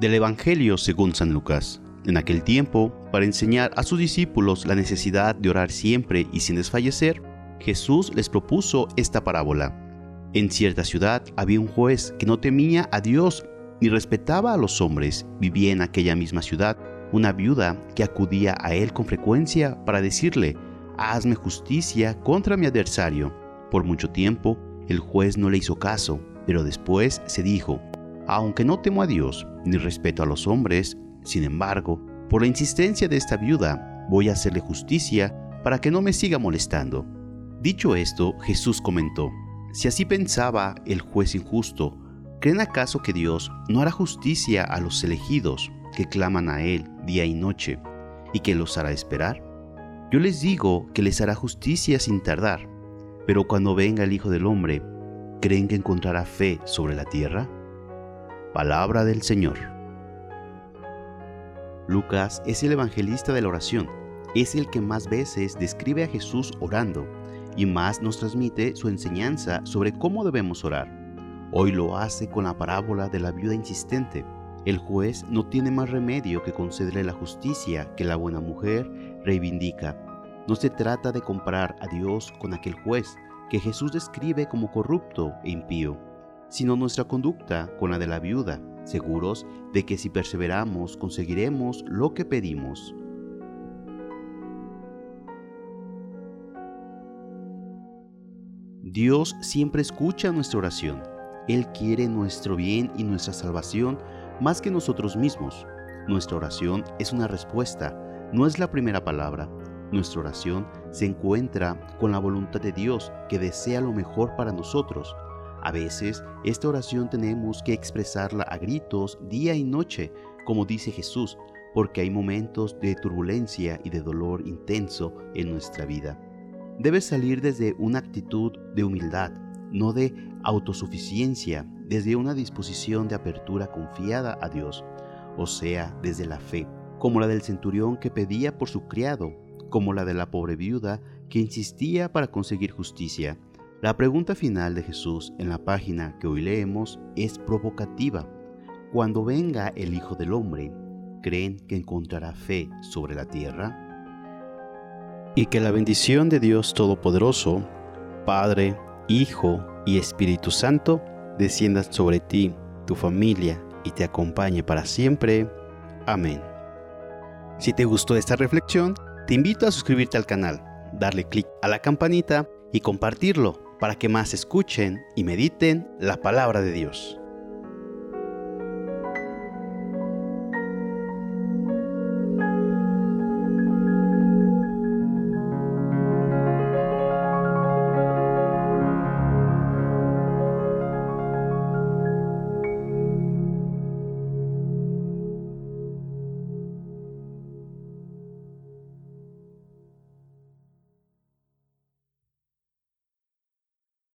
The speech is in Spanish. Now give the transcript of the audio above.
Del Evangelio según San Lucas. En aquel tiempo, para enseñar a sus discípulos la necesidad de orar siempre y sin desfallecer, Jesús les propuso esta parábola. En cierta ciudad había un juez que no temía a Dios ni respetaba a los hombres. Vivía en aquella misma ciudad una viuda que acudía a él con frecuencia para decirle, hazme justicia contra mi adversario. Por mucho tiempo, el juez no le hizo caso, pero después se dijo, aunque no temo a Dios ni respeto a los hombres, sin embargo, por la insistencia de esta viuda, voy a hacerle justicia para que no me siga molestando. Dicho esto, Jesús comentó, si así pensaba el juez injusto, ¿creen acaso que Dios no hará justicia a los elegidos que claman a Él día y noche, y que los hará esperar? Yo les digo que les hará justicia sin tardar, pero cuando venga el Hijo del Hombre, ¿creen que encontrará fe sobre la tierra? Palabra del Señor. Lucas es el evangelista de la oración. Es el que más veces describe a Jesús orando y más nos transmite su enseñanza sobre cómo debemos orar. Hoy lo hace con la parábola de la viuda insistente. El juez no tiene más remedio que concederle la justicia que la buena mujer reivindica. No se trata de comparar a Dios con aquel juez que Jesús describe como corrupto e impío sino nuestra conducta con la de la viuda, seguros de que si perseveramos conseguiremos lo que pedimos. Dios siempre escucha nuestra oración. Él quiere nuestro bien y nuestra salvación más que nosotros mismos. Nuestra oración es una respuesta, no es la primera palabra. Nuestra oración se encuentra con la voluntad de Dios que desea lo mejor para nosotros a veces esta oración tenemos que expresarla a gritos día y noche, como dice Jesús, porque hay momentos de turbulencia y de dolor intenso en nuestra vida. Debe salir desde una actitud de humildad, no de autosuficiencia, desde una disposición de apertura confiada a Dios, o sea, desde la fe, como la del centurión que pedía por su criado, como la de la pobre viuda que insistía para conseguir justicia, la pregunta final de Jesús en la página que hoy leemos es provocativa. Cuando venga el Hijo del Hombre, ¿creen que encontrará fe sobre la tierra? Y que la bendición de Dios Todopoderoso, Padre, Hijo y Espíritu Santo, descienda sobre ti, tu familia y te acompañe para siempre. Amén. Si te gustó esta reflexión, te invito a suscribirte al canal, darle clic a la campanita y compartirlo para que más escuchen y mediten la palabra de Dios.